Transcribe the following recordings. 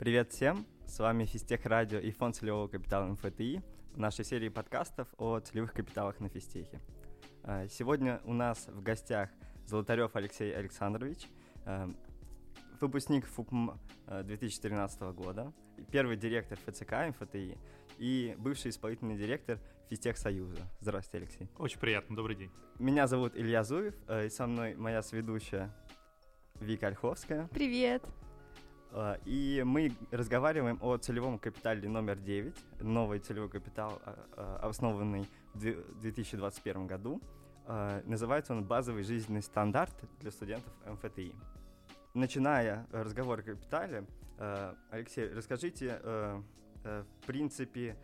Привет всем! С вами Физтех Радио и Фонд целевого капитала МФТИ в нашей серии подкастов о целевых капиталах на Физтехе. Э, сегодня у нас в гостях Золотарев Алексей Александрович, э, выпускник ФУПМ 2013 э, года, первый директор ФЦК МФТИ и бывший исполнительный директор Физтех Союза. Здравствуйте, Алексей. Очень приятно, добрый день. Меня зовут Илья Зуев, и со мной моя сведущая Вика Ольховская. Привет. И мы разговариваем о целевом капитале номер 9, новый целевой капитал, основанный в 2021 году. Называется он «Базовый жизненный стандарт для студентов МФТИ». Начиная разговор о капитале, Алексей, расскажите, в принципе,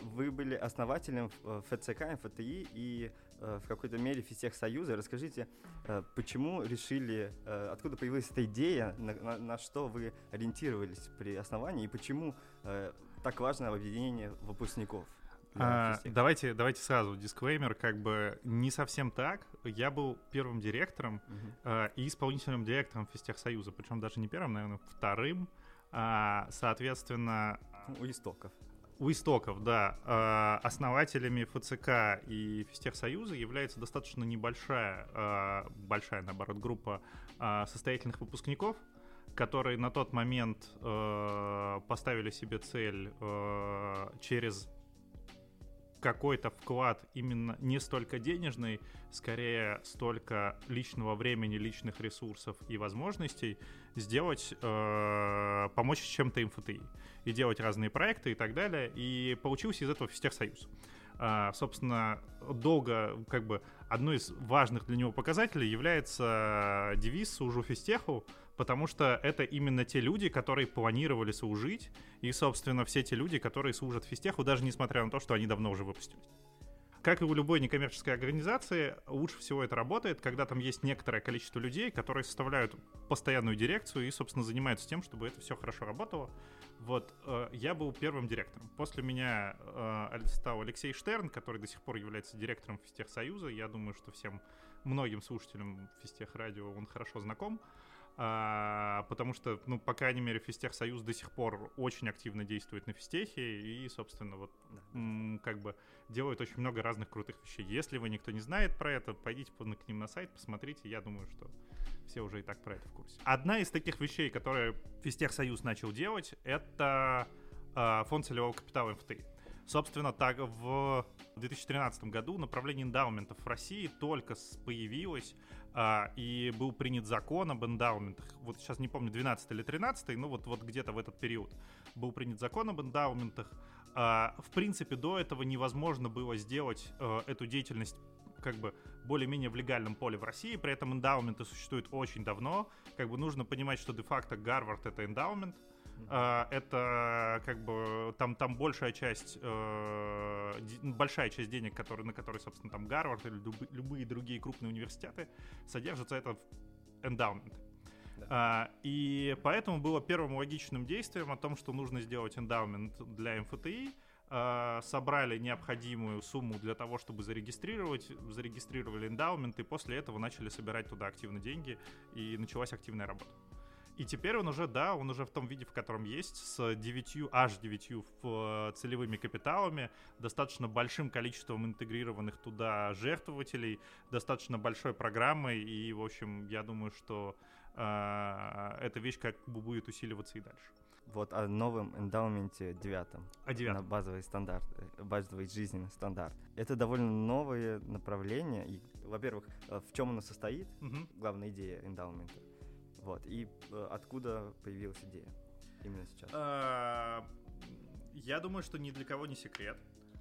вы были основателем ФЦК, МФТИ и в какой-то мере Физтех Союза. Расскажите, почему решили, откуда появилась эта идея, на, на, на что вы ориентировались при основании и почему так важно объединение выпускников? А, давайте, давайте сразу дисклеймер, как бы не совсем так. Я был первым директором uh-huh. а, и исполнительным директором Физтехсоюза, причем даже не первым, наверное, вторым. А, соответственно... У истоков. У истоков, да. А, основателями ФЦК и Физтехсоюза является достаточно небольшая, а, большая, наоборот, группа а, состоятельных выпускников, которые на тот момент э, поставили себе цель э, через какой-то вклад именно не столько денежный, скорее столько личного времени, личных ресурсов и возможностей сделать, э, помочь чем-то МФТИ и делать разные проекты и так далее. И получился из этого Физтехсоюз. А, собственно, долго, как бы, одной из важных для него показателей является девиз «Служу физтеху», потому что это именно те люди, которые планировали служить, и, собственно, все те люди, которые служат физтеху, даже несмотря на то, что они давно уже выпустились. Как и у любой некоммерческой организации, лучше всего это работает, когда там есть некоторое количество людей, которые составляют постоянную дирекцию и, собственно, занимаются тем, чтобы это все хорошо работало. Вот, э, я был первым директором. После меня э, стал Алексей Штерн, который до сих пор является директором Физтехсоюза. Я думаю, что всем многим слушателям Физтех Радио он хорошо знаком. А, потому что, ну, по крайней мере, Физтех Союз до сих пор очень активно действует на физтехе и, собственно, вот м, как бы делают очень много разных крутых вещей. Если вы никто не знает про это, пойдите к ним на сайт, посмотрите. Я думаю, что все уже и так про это в курсе. Одна из таких вещей, которые Физтех Союз начал делать, это э, фонд целевого капитала МФТИ. Собственно, так в 2013 году направление эндаументов в России только появилось, а, и был принят закон об эндаументах. Вот сейчас не помню, 12 или 13, но вот, вот где-то в этот период был принят закон об эндаументах. А, в принципе, до этого невозможно было сделать а, эту деятельность как бы более-менее в легальном поле в России, при этом эндаументы существуют очень давно, как бы нужно понимать, что де-факто Гарвард — это эндаумент, это как бы там, там большая часть, э, большая часть денег, которые, на которые, собственно, там Гарвард или люб, любые другие крупные университеты содержатся, это эндаумент. Да. А, и поэтому было первым логичным действием о том, что нужно сделать эндаумент для МФТИ, а, собрали необходимую сумму для того, чтобы зарегистрировать, зарегистрировали эндаумент, и после этого начали собирать туда активно деньги, и началась активная работа. И теперь он уже, да, он уже в том виде, в котором есть, с 9, аж 9 в целевыми капиталами, достаточно большим количеством интегрированных туда жертвователей, достаточно большой программой, и, в общем, я думаю, что э, эта вещь как бы будет усиливаться и дальше. Вот о новом эндаументе девятом. О девятом. На базовый стандарт, э, базовый жизненный стандарт. Это довольно новое направление. И, во-первых, э, в чем оно состоит? Угу. Главная идея эндаумента. Вот. И э, откуда появилась идея именно сейчас? А, я думаю, что ни для кого не секрет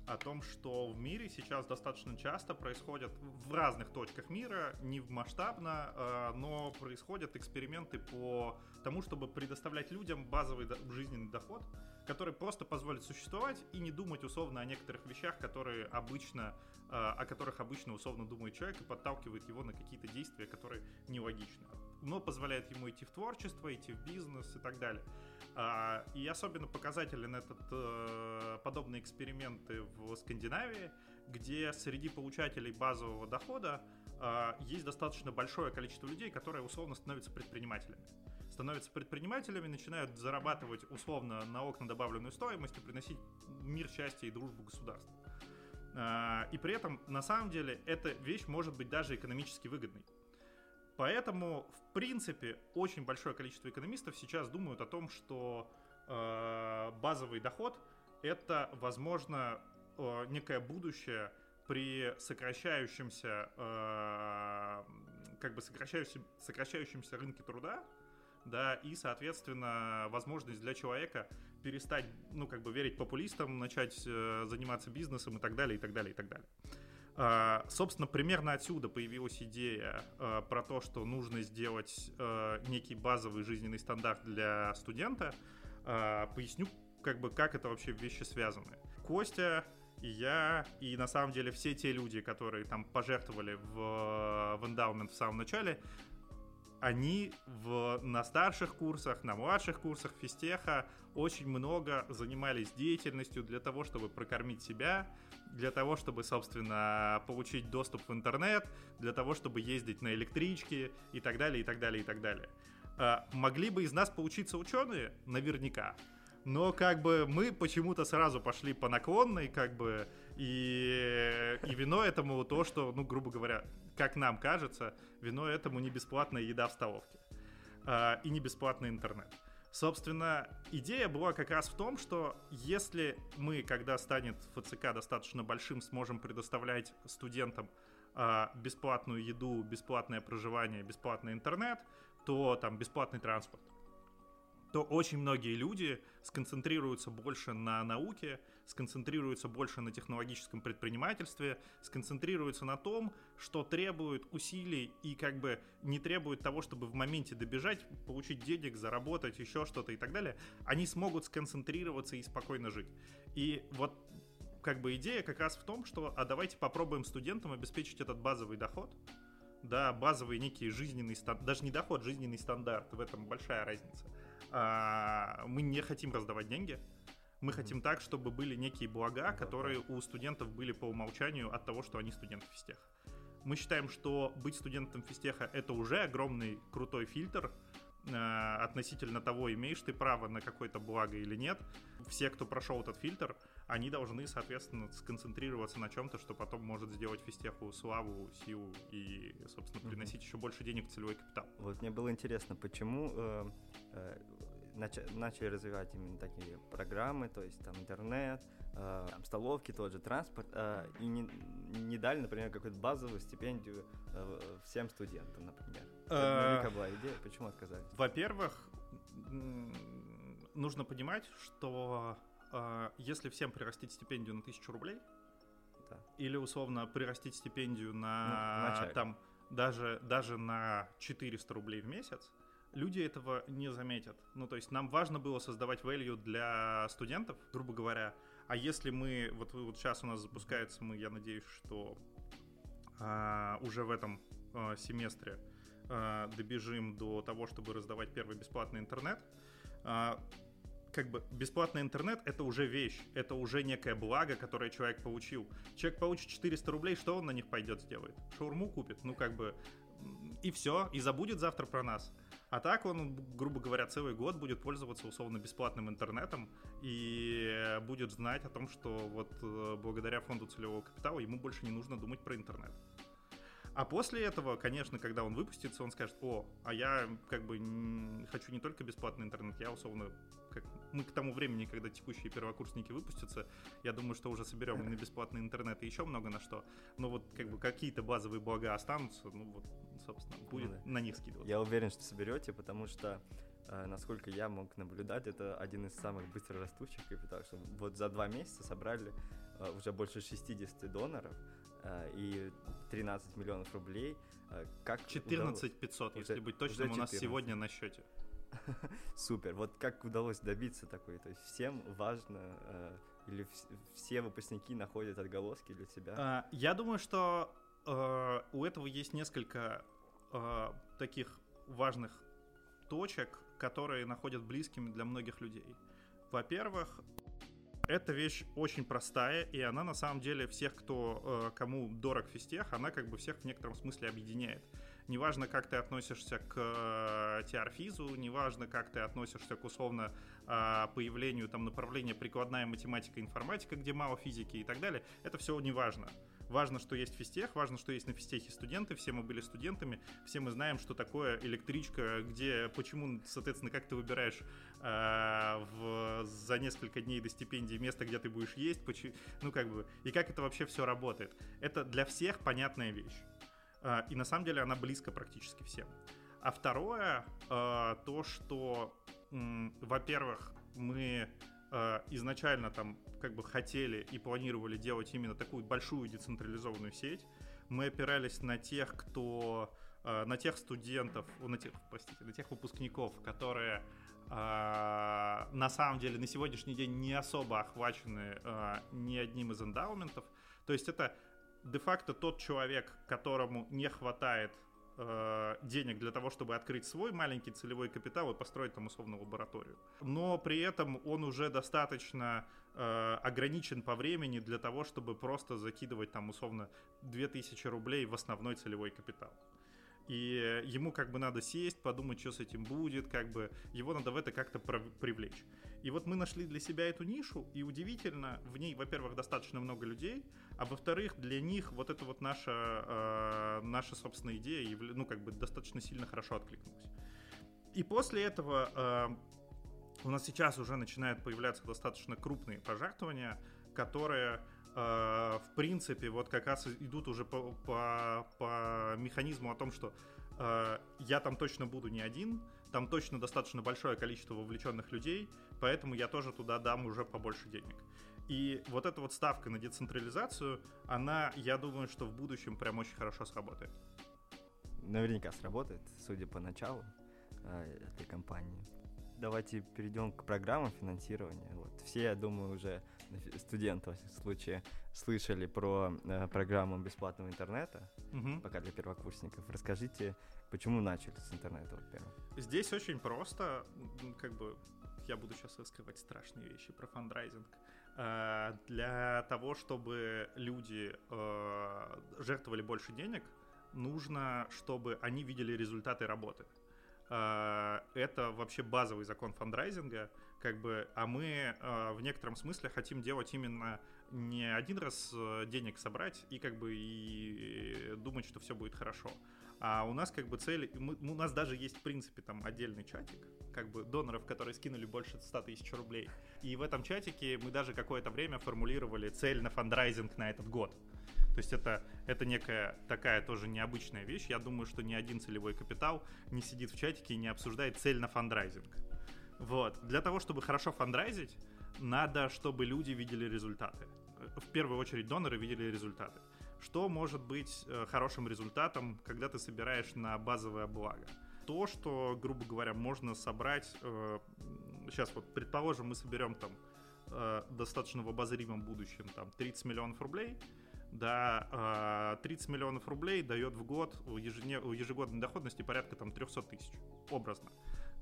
о том, что в мире сейчас достаточно часто происходят в разных точках мира, не масштабно, а, но происходят эксперименты по тому, чтобы предоставлять людям базовый жизненный доход, который просто позволит существовать и не думать условно о некоторых вещах, которые обычно, а, о которых обычно условно думает человек и подталкивает его на какие-то действия, которые нелогичны но позволяет ему идти в творчество, идти в бизнес и так далее. А, и особенно показателен этот э, подобные эксперименты в Скандинавии, где среди получателей базового дохода а, есть достаточно большое количество людей, которые условно становятся предпринимателями становятся предпринимателями, начинают зарабатывать условно на окна добавленную стоимость и приносить мир, счастье и дружбу государству. А, и при этом, на самом деле, эта вещь может быть даже экономически выгодной. Поэтому, в принципе, очень большое количество экономистов сейчас думают о том, что э, базовый доход это, возможно, э, некое будущее при сокращающемся, э, как бы сокращающем, сокращающемся рынке труда, да, и, соответственно, возможность для человека перестать, ну, как бы верить популистам, начать э, заниматься бизнесом и так далее, и так далее, и так далее. Uh, собственно, примерно отсюда появилась идея uh, про то, что нужно сделать uh, некий базовый жизненный стандарт для студента. Поясню, как бы, как это вообще вещи связаны. Костя и я, и на самом деле все те люди, которые там пожертвовали в, в эндаумент в самом начале, они в, на старших курсах, на младших курсах физтеха очень много занимались деятельностью для того, чтобы прокормить себя, для того, чтобы, собственно, получить доступ в интернет, для того, чтобы ездить на электричке и так далее, и так далее, и так далее. А, могли бы из нас получиться ученые? Наверняка. Но как бы мы почему-то сразу пошли по наклонной, как бы, и, и вино этому то, что, ну, грубо говоря, как нам кажется, вино этому не бесплатная еда в столовке э, и не бесплатный интернет. Собственно, идея была как раз в том, что если мы, когда станет ФЦК достаточно большим, сможем предоставлять студентам э, бесплатную еду, бесплатное проживание, бесплатный интернет, то там бесплатный транспорт, то очень многие люди сконцентрируются больше на науке, сконцентрируются больше на технологическом предпринимательстве, сконцентрируются на том, что требует усилий и как бы не требует того, чтобы в моменте добежать, получить денег, заработать, еще что-то и так далее. Они смогут сконцентрироваться и спокойно жить. И вот как бы идея как раз в том, что а давайте попробуем студентам обеспечить этот базовый доход, да, базовый некий жизненный стандарт, даже не доход, жизненный стандарт, в этом большая разница – а, мы не хотим раздавать деньги. Мы хотим так, чтобы были некие блага, которые у студентов были по умолчанию от того, что они студенты физтеха. Мы считаем, что быть студентом физтеха — это уже огромный крутой фильтр э, относительно того, имеешь ты право на какое-то благо или нет. Все, кто прошел этот фильтр, они должны, соответственно, сконцентрироваться на чем-то, что потом может сделать физтеху славу, силу и, собственно, приносить mm-hmm. еще больше денег в целевой капитал. Вот мне было интересно, почему э, э, начали развивать именно такие программы, то есть там интернет, э, там, столовки, тот же транспорт, э, и не, не дали, например, какую-то базовую стипендию э, всем студентам, например. Это была идея, почему отказались? Во-первых, нужно понимать, что э, если всем прирастить стипендию на тысячу рублей, да. или условно прирастить стипендию на ну, там даже, даже на 400 рублей в месяц, люди этого не заметят. Ну, то есть нам важно было создавать value для студентов, грубо говоря. А если мы, вот, вот сейчас у нас запускается, мы, я надеюсь, что а, уже в этом а, семестре а, добежим до того, чтобы раздавать первый бесплатный интернет. А, как бы бесплатный интернет это уже вещь, это уже некое благо, которое человек получил. Человек получит 400 рублей, что он на них пойдет сделает? Шаурму купит, ну как бы и все, и забудет завтра про нас. А так он, грубо говоря, целый год будет пользоваться условно бесплатным интернетом и будет знать о том, что вот э, благодаря фонду целевого капитала ему больше не нужно думать про интернет. А после этого, конечно, когда он выпустится, он скажет, о, а я как бы хочу не только бесплатный интернет, я условно, мы к тому времени, когда текущие первокурсники выпустятся, я думаю, что уже соберем и на бесплатный интернет и еще много на что. Но вот как бы какие-то базовые блага останутся, ну вот, собственно, будет ну, да. на них скидываться. Я уверен, что соберете, потому что э, насколько я мог наблюдать, это один из самых быстро растущих капиталов. Что вот за два месяца собрали э, уже больше 60 доноров, Э, и 13 миллионов рублей. Как 14 500, если быть точным, у нас сегодня на счете. Супер. Вот как удалось добиться такой? То есть всем важно, э, или все выпускники находят отголоски для себя? А, я думаю, что у этого есть несколько таких важных точек, которые находят близкими для многих людей. Во-первых, эта вещь очень простая, и она на самом деле всех, кто, э, кому дорог физтех, она как бы всех в некотором смысле объединяет. Неважно, как ты относишься к э, теорфизу, неважно, как ты относишься к условно э, появлению там направления прикладная математика, информатика, где мало физики и так далее, это все не важно. Важно, что есть физтех, важно, что есть на физтехе студенты, все мы были студентами, все мы знаем, что такое электричка, где, почему, соответственно, как ты выбираешь э, в, за несколько дней до стипендии место, где ты будешь есть, почему, ну как бы, и как это вообще все работает. Это для всех понятная вещь. Э, и на самом деле она близко практически всем. А второе, э, то, что, во-первых, мы э, изначально там как бы хотели и планировали делать именно такую большую децентрализованную сеть. Мы опирались на тех, кто на тех студентов, на тех, простите, на тех выпускников, которые на самом деле на сегодняшний день не особо охвачены ни одним из эндаументов. То есть это де-факто тот человек, которому не хватает э, денег для того, чтобы открыть свой маленький целевой капитал и построить там условно лабораторию. Но при этом он уже достаточно э, ограничен по времени для того, чтобы просто закидывать там условно 2000 рублей в основной целевой капитал. И ему как бы надо сесть, подумать, что с этим будет, как бы его надо в это как-то привлечь. И вот мы нашли для себя эту нишу, и удивительно, в ней, во-первых, достаточно много людей, а во-вторых, для них вот эта вот наша, э, наша собственная идея, ну, как бы достаточно сильно хорошо откликнулась. И после этого э, у нас сейчас уже начинают появляться достаточно крупные пожертвования, которые в принципе вот как раз идут уже по, по, по механизму о том, что э, я там точно буду не один, там точно достаточно большое количество вовлеченных людей, поэтому я тоже туда дам уже побольше денег. И вот эта вот ставка на децентрализацию, она, я думаю, что в будущем прям очень хорошо сработает. Наверняка сработает, судя по началу э, этой компании. Давайте перейдем к программам финансирования. Вот. Все, я думаю, уже студенты, в случае, слышали про э, программу бесплатного интернета, угу. пока для первокурсников. Расскажите, почему начали с интернета, во-первых? Здесь очень просто, как бы, я буду сейчас раскрывать страшные вещи про фандрайзинг. Э, для того, чтобы люди э, жертвовали больше денег, нужно, чтобы они видели результаты работы. Э, это вообще базовый закон фандрайзинга, как бы, а мы в некотором смысле хотим делать именно не один раз денег собрать и как бы и думать, что все будет хорошо, а у нас как бы цель, мы, у нас даже есть в принципе там отдельный чатик, как бы доноров, которые скинули больше 100 тысяч рублей. И в этом чатике мы даже какое-то время формулировали цель на фандрайзинг на этот год. То есть это, это некая такая тоже необычная вещь. Я думаю, что ни один целевой капитал не сидит в чатике и не обсуждает цель на фандрайзинг. Вот. Для того, чтобы хорошо фандрайзить, надо, чтобы люди видели результаты. В первую очередь доноры видели результаты. Что может быть э, хорошим результатом, когда ты собираешь на базовое благо? То, что, грубо говоря, можно собрать... Сейчас э, вот, предположим, мы соберем там э, достаточно в обозримом будущем там 30 миллионов рублей, да, 30 миллионов рублей дает в год ежегодной доходности порядка там 300 тысяч, образно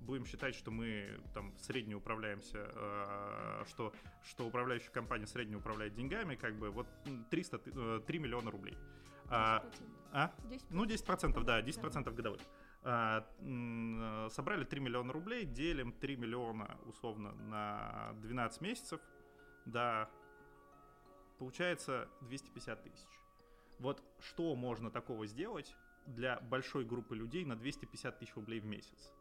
будем считать, что мы там средне управляемся, э, что, что управляющая компания средне управляет деньгами, как бы вот 300, э, 3 миллиона рублей. 10%. А, а? 10%. Ну, 10%, да, 10% да. годовых. А, собрали 3 миллиона рублей, делим 3 миллиона условно на 12 месяцев, да, получается 250 тысяч. Вот что можно такого сделать для большой группы людей на 250 тысяч рублей в месяц?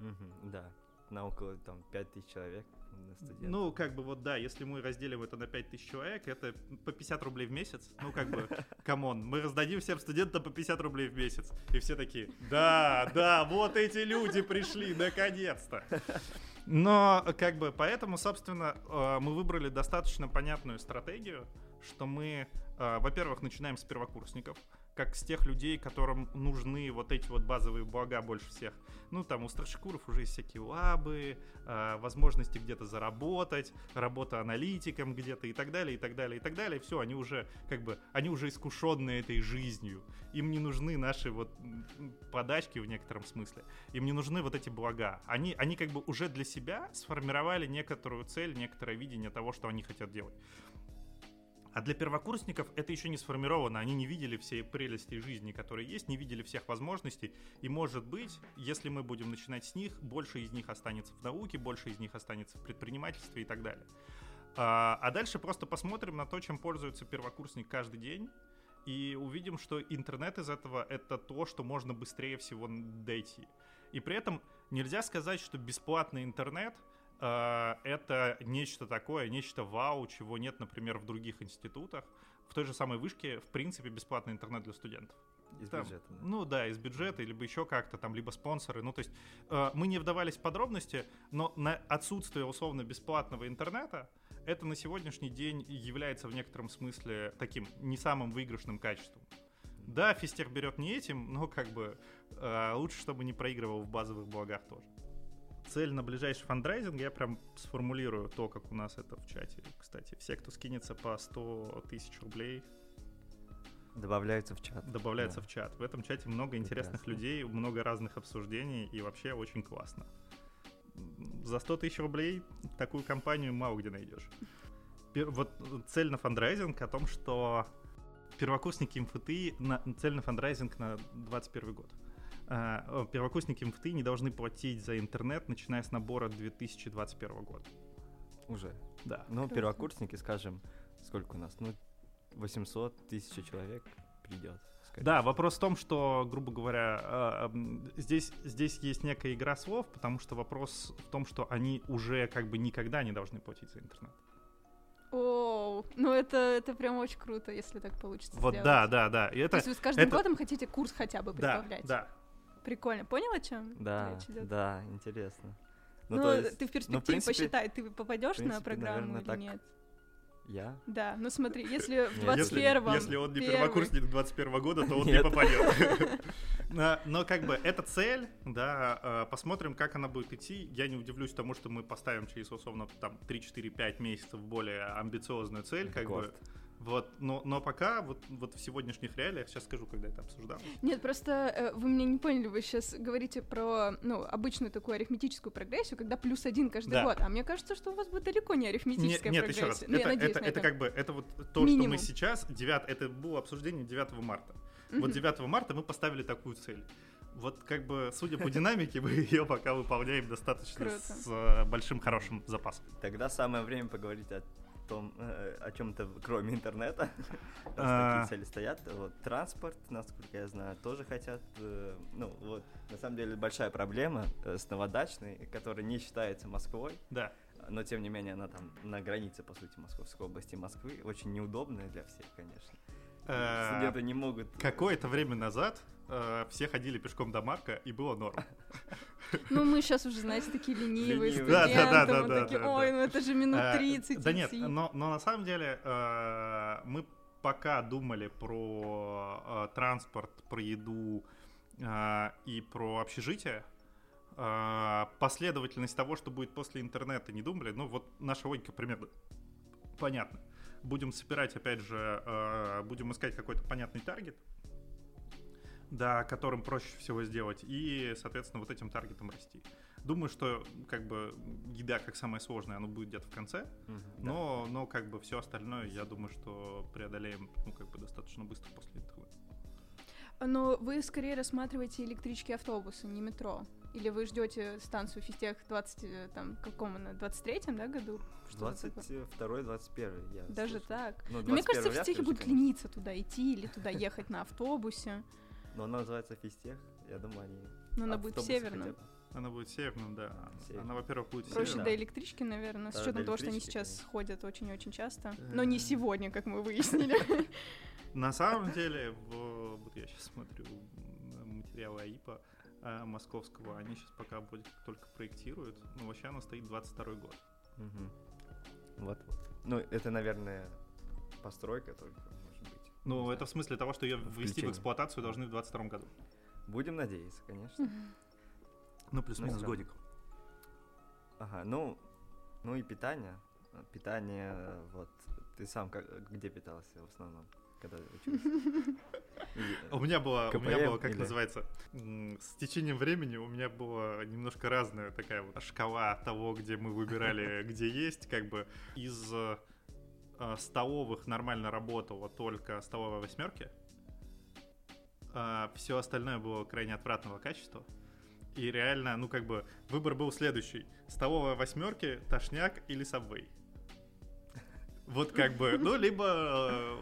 Угу, да, на около там 5000 человек на студентов. Ну, как бы вот да, если мы разделим это на 5000 человек, это по 50 рублей в месяц. Ну, как бы, come on, мы раздадим всем студентам по 50 рублей в месяц. И все такие, да, да, вот эти люди пришли, наконец-то. Но, как бы, поэтому, собственно, э, мы выбрали достаточно понятную стратегию. что мы, э, во-первых, начинаем с первокурсников, как с тех людей, которым нужны вот эти вот базовые блага больше всех. Ну, там у старшекуров уже есть всякие лабы, э, возможности где-то заработать, работа аналитиком где-то и так далее, и так далее, и так далее. Все, они уже как бы, они уже искушенные этой жизнью. Им не нужны наши вот подачки в некотором смысле. Им не нужны вот эти блага. Они, они как бы уже для себя сформировали некоторую цель, некоторое видение того, что они хотят делать. А для первокурсников это еще не сформировано. Они не видели все прелести жизни, которые есть, не видели всех возможностей. И может быть, если мы будем начинать с них, больше из них останется в науке, больше из них останется в предпринимательстве и так далее. А, а дальше просто посмотрим на то, чем пользуется первокурсник каждый день. И увидим, что интернет из этого это то, что можно быстрее всего дойти. И при этом нельзя сказать, что бесплатный интернет — это нечто такое, нечто вау, чего нет, например, в других институтах. В той же самой вышке, в принципе, бесплатный интернет для студентов. Из там, бюджета. Да. Ну да, из бюджета, либо еще как-то там, либо спонсоры. Ну то есть э, мы не вдавались в подробности, но на отсутствие условно бесплатного интернета это на сегодняшний день является в некотором смысле таким не самым выигрышным качеством. Да, физтех берет не этим, но как бы э, лучше, чтобы не проигрывал в базовых благах тоже цель на ближайший фандрайзинг, я прям сформулирую то, как у нас это в чате. Кстати, все, кто скинется по 100 тысяч рублей, Добавляются в чат. Добавляются да. в чат. В этом чате много Прекрасно. интересных людей, много разных обсуждений и вообще очень классно. За 100 тысяч рублей такую компанию мало где найдешь. Вот цель на фандрайзинг о том, что первокурсники МФТИ на цель на фандрайзинг на 21 год. Э, первокурсники МФТИ не должны платить за интернет, начиная с набора 2021 года. Уже? Да. Ну, Круто. первокурсники, скажем, сколько у нас? Ну, 800 тысяч человек придет. Да, вопрос в том, что, грубо говоря, э, здесь, здесь есть некая игра слов, потому что вопрос в том, что они уже как бы никогда не должны платить за интернет. О, ну это, это прям очень круто, если так получится Вот сделать. да, да, да. И это, То есть вы с каждым это... годом хотите курс хотя бы прибавлять? Да, да. Прикольно. Понял, о чем да, речь идет? Да, интересно. Ну, ну есть, ты в перспективе ну, в принципе, посчитай, ты попадешь принципе, на программу наверное, или так... нет? Я? Да, ну смотри, если в 21-м... Если, если он не первокурсник 21 года, то он не попадет. но, но как бы это цель, да, э, посмотрим, как она будет идти. Я не удивлюсь тому, что мы поставим через, условно, там 3-4-5 месяцев более амбициозную цель, как бы вот, но, но пока вот, вот в сегодняшних реалиях, сейчас скажу, когда это обсуждалось. Нет, просто э, вы меня не поняли, вы сейчас говорите про ну, обычную такую арифметическую прогрессию, когда плюс один каждый да. год. А мне кажется, что у вас будет далеко не арифметическая нет, прогрессия. Нет, еще раз, ну, это, надеюсь, это, это как бы, это вот то, Минимум. что мы сейчас, 9, это было обсуждение 9 марта. Mm-hmm. Вот 9 марта мы поставили такую цель вот как бы, судя по динамике, мы ее пока выполняем достаточно Круто. с э, большим хорошим запасом. Тогда самое время поговорить о том, э, о чем-то кроме интернета. такие цели стоят. Вот, транспорт, насколько я знаю, тоже хотят. Э, ну, вот, на самом деле, большая проблема э, с Новодачной, которая не считается Москвой. Да. Но, тем не менее, она там на границе, по сути, Московской области Москвы. Очень неудобная для всех, конечно. Студенты не могут... Какое-то время назад все ходили пешком до Марка, и было норм. Ну, мы сейчас уже, знаете, такие ленивые студенты. Да, да, да, да, такие, ой, ну это же минут 30 Да нет, но на самом деле э, мы пока думали про э, транспорт, про еду э, и про общежитие, последовательность того, что будет после интернета, не думали. Ну, вот наша логика примерно понятна. Будем собирать, опять же, будем искать какой-то понятный таргет, да, которым проще всего сделать, и, соответственно, вот этим таргетом расти. Думаю, что как бы еда как самое сложное, оно будет где-то в конце, mm-hmm, но, да. но как бы все остальное, я думаю, что преодолеем, ну, как бы достаточно быстро после этого. Но вы скорее рассматриваете электрички автобусы, не метро. Или вы ждете станцию физтех 20, э, там, каком она, 23-м, да, году? 22-21, я Даже слышал. так. Ну, Но мне кажется, физтехи будут лениться туда идти или туда ехать на автобусе. Но она называется физтех, я думаю, они... Но она будет северным. Она будет северным, да. Север. Она, во-первых, будет Проще северным. до электрички, наверное, да, с учетом того, что они сейчас конечно. ходят очень-очень часто. Но не сегодня, как мы выяснили. На самом деле, вот я сейчас смотрю материалы АИПа московского, они сейчас пока будет только проектируют, но вообще она стоит 22 год. Вот. Ну, это, наверное, постройка только, может быть. Ну, это в смысле того, что ее ввести в Включение. эксплуатацию должны в 22 году. Будем надеяться, конечно. Ну, плюс-минус Ну, годик. Ага, ну, ну и питание. Э, Питание, э, вот, ты сам как, где питался в основном, когда учился? У меня было, у меня было, как называется, с течением времени у меня была немножко разная такая вот шкала того, где мы выбирали, где есть, как бы из э, э, столовых нормально работала только столовая восьмерки. Все остальное было крайне отвратного качества. И реально, ну как бы, выбор был следующий. Столовая восьмерки, тошняк или сабвей. Вот как бы, ну, либо э,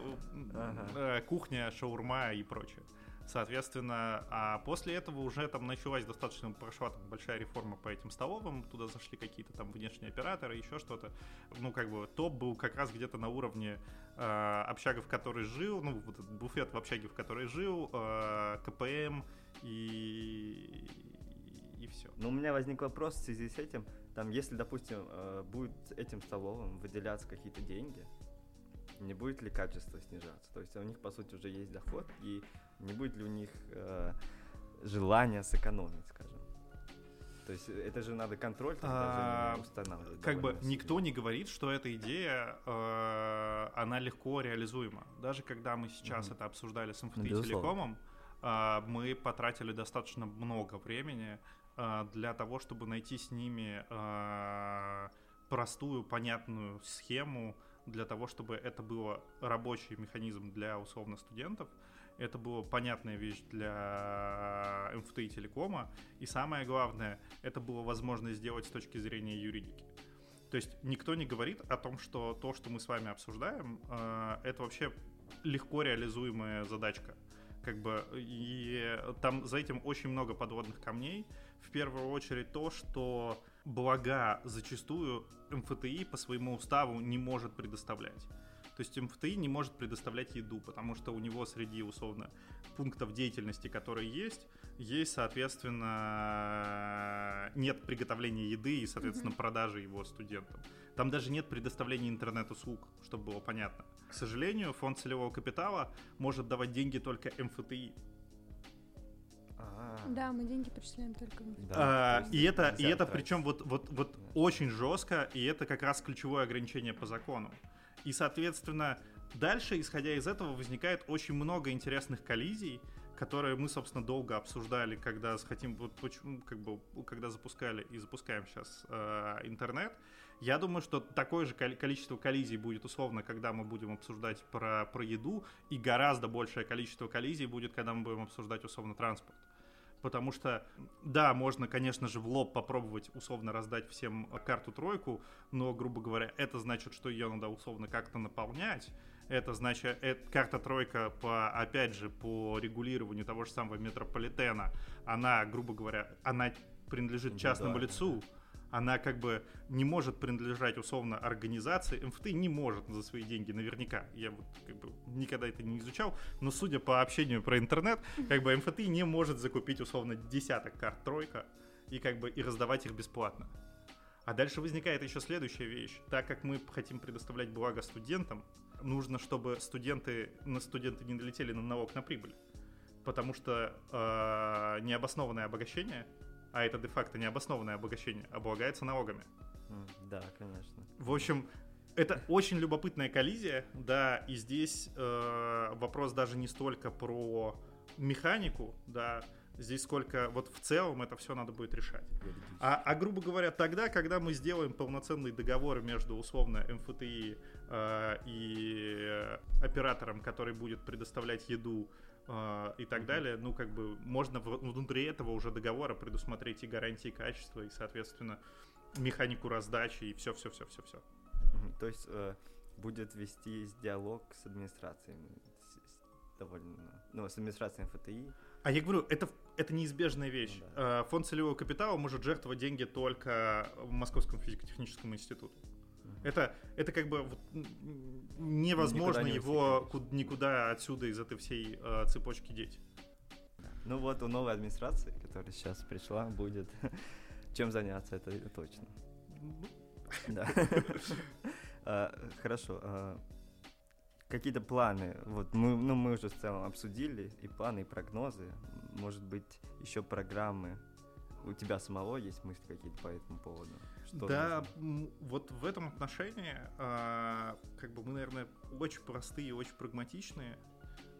Ага. кухня, шаурма и прочее. Соответственно, а после этого уже там началась достаточно прошла там большая реформа по этим столовым, туда зашли какие-то там внешние операторы, еще что-то. Ну, как бы топ был как раз где-то на уровне э, общага, в которой жил, ну, вот этот буфет в общаге, в которой жил, э, КПМ и... и все. Ну, у меня возник вопрос в связи с этим. Там, если, допустим, э, будет этим столовым выделяться какие-то деньги, не будет ли качество снижаться? То есть у них, по сути, уже есть доход, и не будет ли у них э, желания сэкономить, скажем? То есть это же надо контроль тогда А, устанавливать. Как бы довольно никто не говорит, что эта идея, э, она легко реализуема. Даже когда мы сейчас Мгм. это обсуждали с МФТ Ну, и безусловно. Телекомом, э, мы потратили достаточно много времени для того, чтобы найти с ними э, простую, понятную схему для того, чтобы это было рабочий механизм для условно студентов, это была понятная вещь для МФТ и Телекома, и самое главное, это было возможно сделать с точки зрения юридики. То есть никто не говорит о том, что то, что мы с вами обсуждаем, э, это вообще легко реализуемая задачка. Как бы, и там за этим очень много подводных камней. В первую очередь то, что блага зачастую МФТИ по своему уставу не может предоставлять. То есть МФТИ не может предоставлять еду, потому что у него среди, условно, пунктов деятельности, которые есть, есть, соответственно, нет приготовления еды и, соответственно, Мгм. продажи его студентам. Там даже нет предоставления интернет-услуг, чтобы было понятно. К сожалению, фонд целевого капитала может давать деньги только МФТИ. А, Да, мы деньги перечисляем только в да, А, и это, и это тратить. причем вот, вот, вот Да. очень жестко, и это как раз ключевое ограничение по закону. И, соответственно, дальше, исходя из этого, возникает очень много интересных коллизий, которые мы, собственно, долго обсуждали, когда хотим, вот почему, как бы, когда запускали и запускаем сейчас э, интернет. Я думаю, что такое же коли- количество коллизий будет условно, когда мы будем обсуждать про, про еду, и гораздо большее количество коллизий будет, когда мы будем обсуждать условно транспорт. Потому что, да, можно, конечно же, в лоб попробовать условно раздать всем карту тройку, но, грубо говоря, это значит, что ее надо условно как-то наполнять. Это значит, э, карта тройка, по, опять же, по регулированию того же самого метрополитена, она, грубо говоря, она принадлежит частному Индивидуально, лицу, она как бы не может принадлежать условно организации. МФТ не может за свои деньги, наверняка. Я вот как бы никогда это не изучал, но судя по общению про интернет, как бы МФТ не может закупить условно десяток карт тройка и как бы и раздавать их бесплатно. А дальше возникает еще следующая вещь. Так как мы хотим предоставлять благо студентам, нужно, чтобы студенты, на студенты не налетели на налог на прибыль. Потому что э, необоснованное обогащение, а это де-факто необоснованное обогащение, облагается налогами. Да, конечно. В общем, это очень любопытная коллизия, да, и здесь э, вопрос даже не столько про механику, да, здесь сколько вот в целом это все надо будет решать. А, а грубо говоря, тогда, когда мы сделаем полноценный договор между условно МФТИ э, и оператором, который будет предоставлять еду э, и так далее, ну как бы можно в- внутри этого уже договора предусмотреть и гарантии качества, и, соответственно, механику раздачи, и все-все-все-все-все. То есть э, будет вестись диалог с администрацией. довольно, ну, с администрацией ФТИ. А я говорю, это, это неизбежная вещь. Ну Э, Фонд целевого капитала может жертвовать деньги только Московскому физико-техническому институту. Это, это как бы вот, невозможно Никуда не его ку- никуда отсюда из этой всей э, цепочки деть. Ну вот у новой администрации, которая сейчас пришла, будет чем заняться, это точно. Ну, Да. А, Хорошо. а, какие-то планы. Вот мы, ну, мы уже в целом обсудили и планы, и прогнозы. Может быть, еще программы. У тебя самого есть мысли какие-то по этому поводу? Что да, нужно? вот в этом отношении, э, как бы мы, наверное, очень простые, очень прагматичные.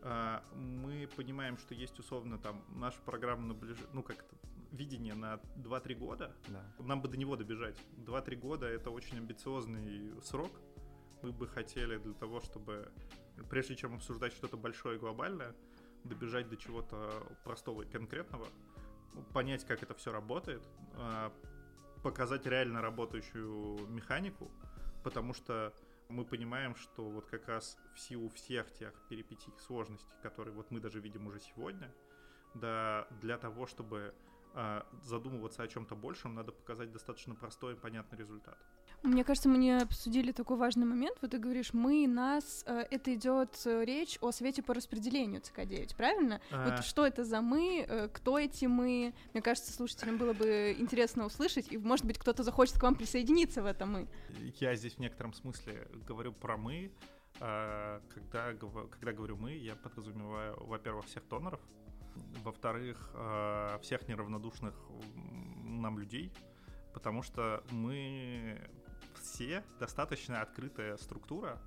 Э, мы понимаем, что есть условно там наша программа на ближ... ну как то видение на 2-3 года. Да. Нам бы до него добежать. 2-3 года это очень амбициозный срок. Мы бы хотели для того, чтобы прежде чем обсуждать что-то большое и глобальное, добежать до чего-то простого и конкретного, понять, как это все работает, а, показать реально работающую механику, потому что мы понимаем, что вот как раз в силу всех тех перипетий, сложностей, которые вот мы даже видим уже сегодня, да, для того, чтобы э, задумываться о чем-то большем, надо показать достаточно простой и понятный результат. Мне кажется, мы не обсудили такой важный момент. Вот ты говоришь, мы, нас, э, это идет э, речь о свете по распределению ЦК-9, правильно? А... Вот что это за мы, э, кто эти мы? Мне кажется, слушателям было бы интересно услышать, и, может быть, кто-то захочет к вам присоединиться в это мы. Я здесь в некотором смысле говорю про мы. Когда, когда говорю мы, я подразумеваю, во-первых, всех доноров, во-вторых, всех неравнодушных нам людей, потому что мы все достаточно открытая структура,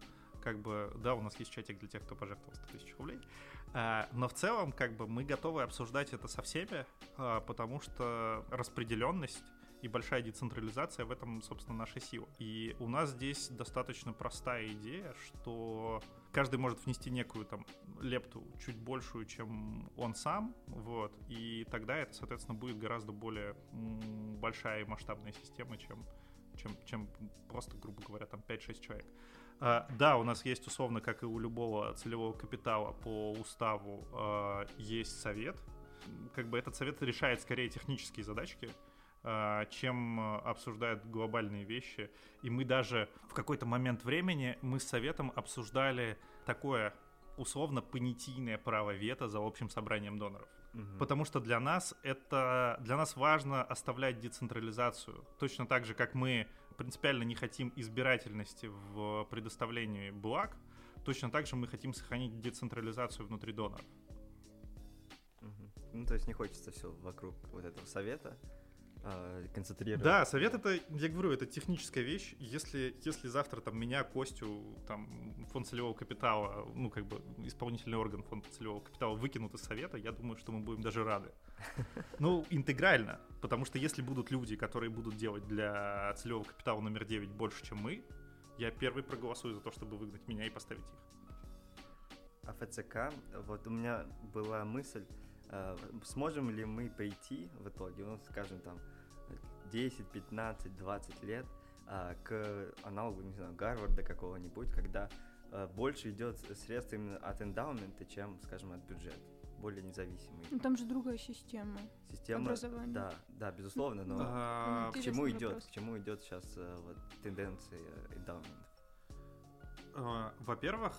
как бы, да, у нас есть чатик для тех, кто пожертвовал 100 тысяч рублей, а, но в целом, как бы, мы готовы обсуждать это со всеми, а, потому что распределенность и большая децентрализация в этом, собственно, наша сила. И у нас здесь достаточно простая идея, что каждый может внести некую там лепту чуть большую, чем он сам, вот, и тогда это, соответственно, будет гораздо более большая и масштабная система, чем чем, чем просто, грубо говоря, там 5-6 человек. Uh, да, у нас есть условно, как и у любого целевого капитала по уставу, uh, есть совет. Как бы этот совет решает скорее технические задачки, uh, чем обсуждает глобальные вещи. И мы даже в какой-то момент времени мы с советом обсуждали такое условно понятийное право вето за общим собранием доноров. Угу. Потому что для нас это для нас важно оставлять децентрализацию. Точно так же, как мы принципиально не хотим избирательности в предоставлении благ, точно так же мы хотим сохранить децентрализацию внутри доноров. Угу. Ну, то есть не хочется все вокруг вот этого совета, э, концентрировать. Да, совет это, я говорю, это техническая вещь. Если, если завтра там меня, Костю, там фонд целевого капитала, ну как бы исполнительный орган фонда целевого капитала выкинут из совета, я думаю, что мы будем даже рады. Ну, интегрально, потому что если будут люди, которые будут делать для целевого капитала номер 9 больше, чем мы, я первый проголосую за то, чтобы выгнать меня и поставить их. А ФЦК, вот у меня была мысль, сможем ли мы прийти в итоге, ну, скажем, там, 10, 15, 20 лет э, к аналогу, не знаю, Гарварда какого-нибудь, когда э, больше идет средств именно от эндаумента, чем, скажем, от бюджета более независимый. Ну, там же другая система. Система образования. Да, да, безусловно, но а, к чему идет, к чему идет сейчас вот, тенденции эндаументов? Во-первых,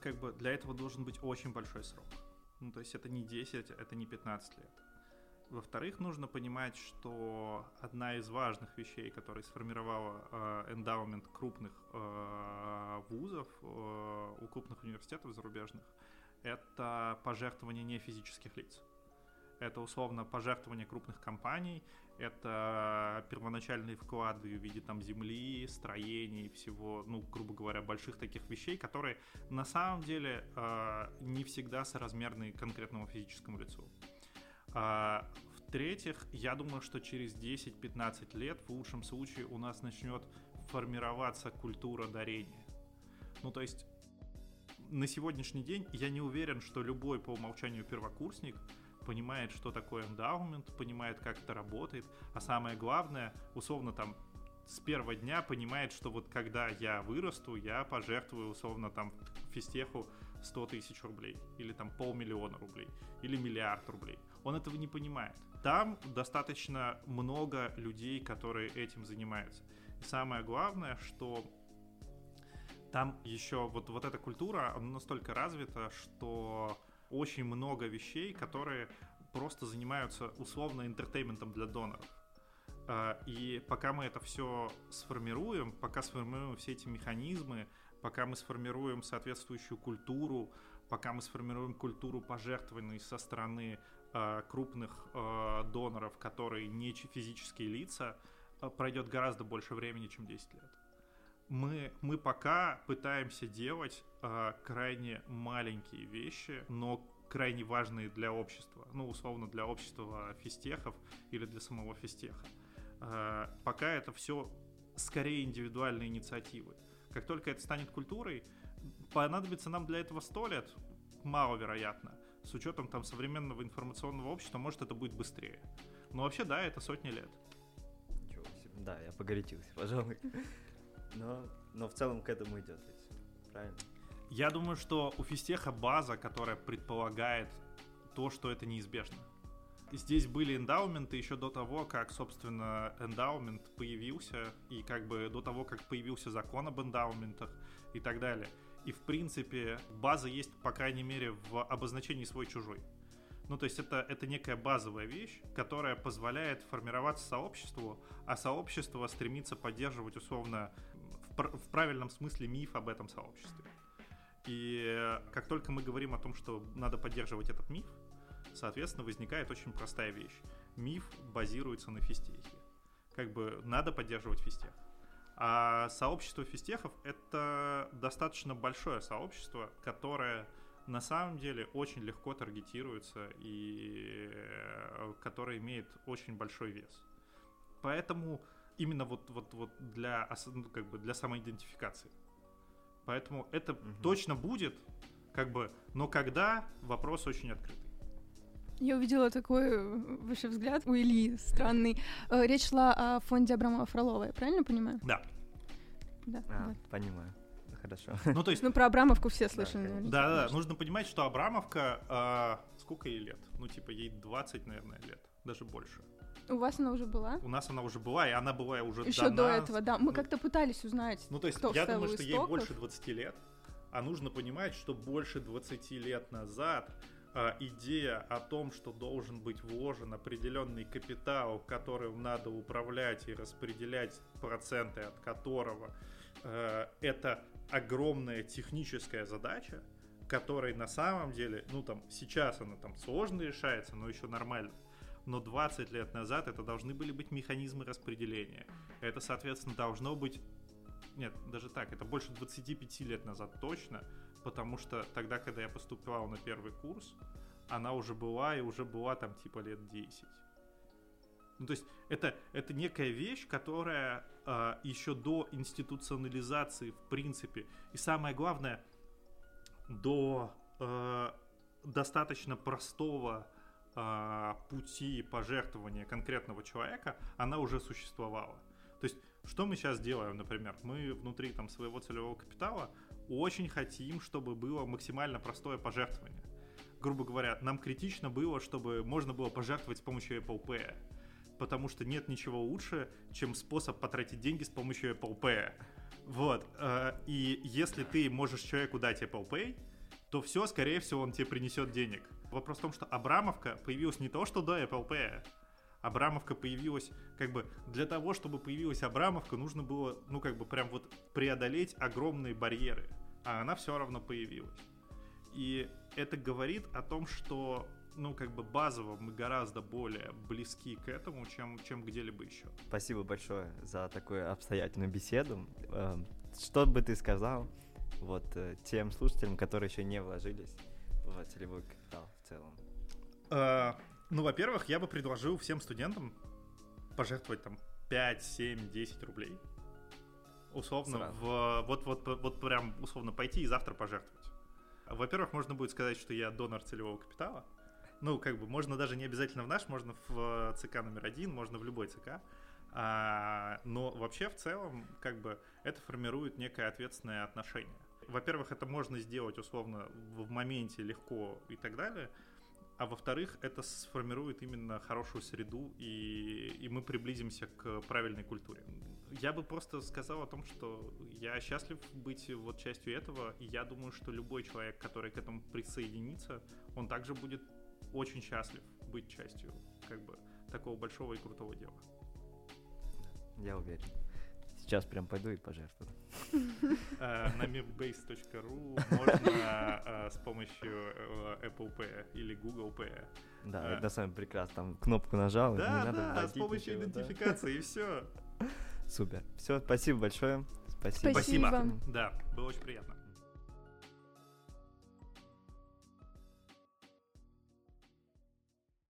как бы для этого должен быть очень большой срок. Ну, то есть это не 10, это не 15 лет. Во-вторых, нужно понимать, что одна из важных вещей, которая сформировала э, эндаумент крупных э, вузов, э, у крупных университетов зарубежных, это пожертвование не физических лиц. Это условно пожертвование крупных компаний, это первоначальные вклады в виде там земли, строений, всего, ну, грубо говоря, больших таких вещей, которые на самом деле э, не всегда соразмерны конкретному физическому лицу. А, в-третьих, я думаю, что через 10-15 лет в лучшем случае у нас начнет формироваться культура дарения. Ну, то есть на сегодняшний день я не уверен, что любой по умолчанию первокурсник понимает, что такое эндаумент, понимает, как это работает, а самое главное, условно там с первого дня понимает, что вот когда я вырасту, я пожертвую условно там физтеху 100 тысяч рублей, или там полмиллиона рублей, или миллиард рублей. Он этого не понимает. Там достаточно много людей, которые этим занимаются. И самое главное, что там еще вот, вот эта культура, она настолько развита, что очень много вещей, которые просто занимаются условно интертейментом для доноров. А, и пока мы это все сформируем, пока сформируем все эти механизмы, пока мы сформируем соответствующую культуру, пока мы сформируем культуру пожертвований со стороны э, крупных э, доноров, которые не физические лица, пройдет гораздо больше времени, чем 10 лет. Мы, мы пока пытаемся делать э, крайне маленькие вещи, но крайне важные для общества. Ну, условно, для общества физтехов или для самого физтеха. Э, пока это все скорее индивидуальные инициативы. Как только это станет культурой, понадобится нам для этого сто лет, маловероятно. С учетом там современного информационного общества, может, это будет быстрее. Но вообще, да, это сотни лет. Да, я погорячился, пожалуй. Но, но в целом к этому идет правильно? Я думаю, что у физтеха база, которая предполагает то, что это неизбежно. Здесь были эндаументы еще до того, как, собственно, эндаумент появился, и как бы до того, как появился закон об эндаументах и так далее. И, в принципе, база есть, по крайней мере, в обозначении свой-чужой. Ну, то есть это, это некая базовая вещь, которая позволяет формироваться сообществу, а сообщество стремится поддерживать, условно, в, пр- в правильном смысле миф об этом сообществе. И как только мы говорим о том, что надо поддерживать этот миф, соответственно, возникает очень простая вещь. Миф базируется на физтехе. Как бы надо поддерживать физтех. А сообщество физтехов — это достаточно большое сообщество, которое на самом деле очень легко таргетируется и э, которое имеет очень большой вес. Поэтому именно вот, вот, вот для, ну, как бы для самоидентификации. Поэтому это угу. точно будет, как бы, но когда вопрос очень открытый. Я увидела такой э, вообще взгляд у Ильи странный. Э, речь шла о фонде Абрамова Фролова, я правильно понимаю? Да. Да, а, да. понимаю. Хорошо. Ну, то есть... Ну, про Абрамовку все слышали. Да, да, да. Нужно понимать, что Абрамовка... Э, сколько ей лет? Ну, типа, ей 20, наверное, лет. Даже больше. У вас она уже была? У нас она уже была, и она была уже Еще до, до этого, да. Мы ну, как-то пытались узнать, Ну, то есть, я думаю, что ей больше 20 лет, а нужно понимать, что больше 20 лет назад а, идея о том, что должен быть вложен определенный капитал, которым надо управлять и распределять проценты от которого, а, это огромная техническая задача, которой на самом деле, ну там сейчас она там сложно решается, но еще нормально но 20 лет назад это должны были быть механизмы распределения. Это, соответственно, должно быть... Нет, даже так, это больше 25 лет назад точно, потому что тогда, когда я поступал на первый курс, она уже была и уже была там типа лет 10. Ну, то есть это, это некая вещь, которая э, еще до институционализации, в принципе, и самое главное, до э, достаточно простого э, пути пожертвования конкретного человека, она уже существовала. То есть, что мы сейчас делаем, например? Мы внутри там своего целевого капитала очень хотим, чтобы было максимально простое пожертвование. Грубо говоря, нам критично было, чтобы можно было пожертвовать с помощью Apple Pay. Потому что нет ничего лучше, чем способ потратить деньги с помощью Apple Pay. Вот. Э, и если ты можешь человеку дать Apple Pay, то все, скорее всего, он тебе принесет денег. Вопрос в том, что Абрамовка появилась не то, что до Apple Pay. Абрамовка появилась, как бы, для того, чтобы появилась Абрамовка, нужно было, ну, как бы, прям вот преодолеть огромные барьеры. А она все равно появилась. И это говорит о том, что ну, как бы базово мы гораздо более близки к этому, чем, чем где-либо еще. Спасибо большое за такую обстоятельную беседу. Эм, что бы ты сказал вот э, тем слушателям, которые еще не вложились в целевой капитал? Целом? А, ну, во-первых, я бы предложил всем студентам пожертвовать там 5, 7, 10 рублей. Условно, в, вот, вот, вот прям условно пойти и завтра пожертвовать. Во-первых, можно будет сказать, что я донор целевого капитала. Ну, как бы, можно даже не обязательно в наш, можно в ЦК номер один, можно в любой ЦК. А, но вообще, в целом, как бы, это формирует некое ответственное отношение. Во-первых, это можно сделать условно в моменте легко и так далее. А во-вторых, это сформирует именно хорошую среду, и, и мы приблизимся к правильной культуре. Я бы просто сказал о том, что я счастлив быть вот частью этого, и я думаю, что любой человек, который к этому присоединится, он также будет очень счастлив быть частью как бы такого большого и крутого дела. Я уверен. Сейчас прям пойду и пожертвую. На mapbase.ru можно с помощью Apple Pay или Google Pay. Да, это деле прекрасно. Там кнопку нажал, да, не надо Да, с помощью идентификации, и все. Супер. Все, спасибо большое. Спасибо. Спасибо. Да, было очень приятно.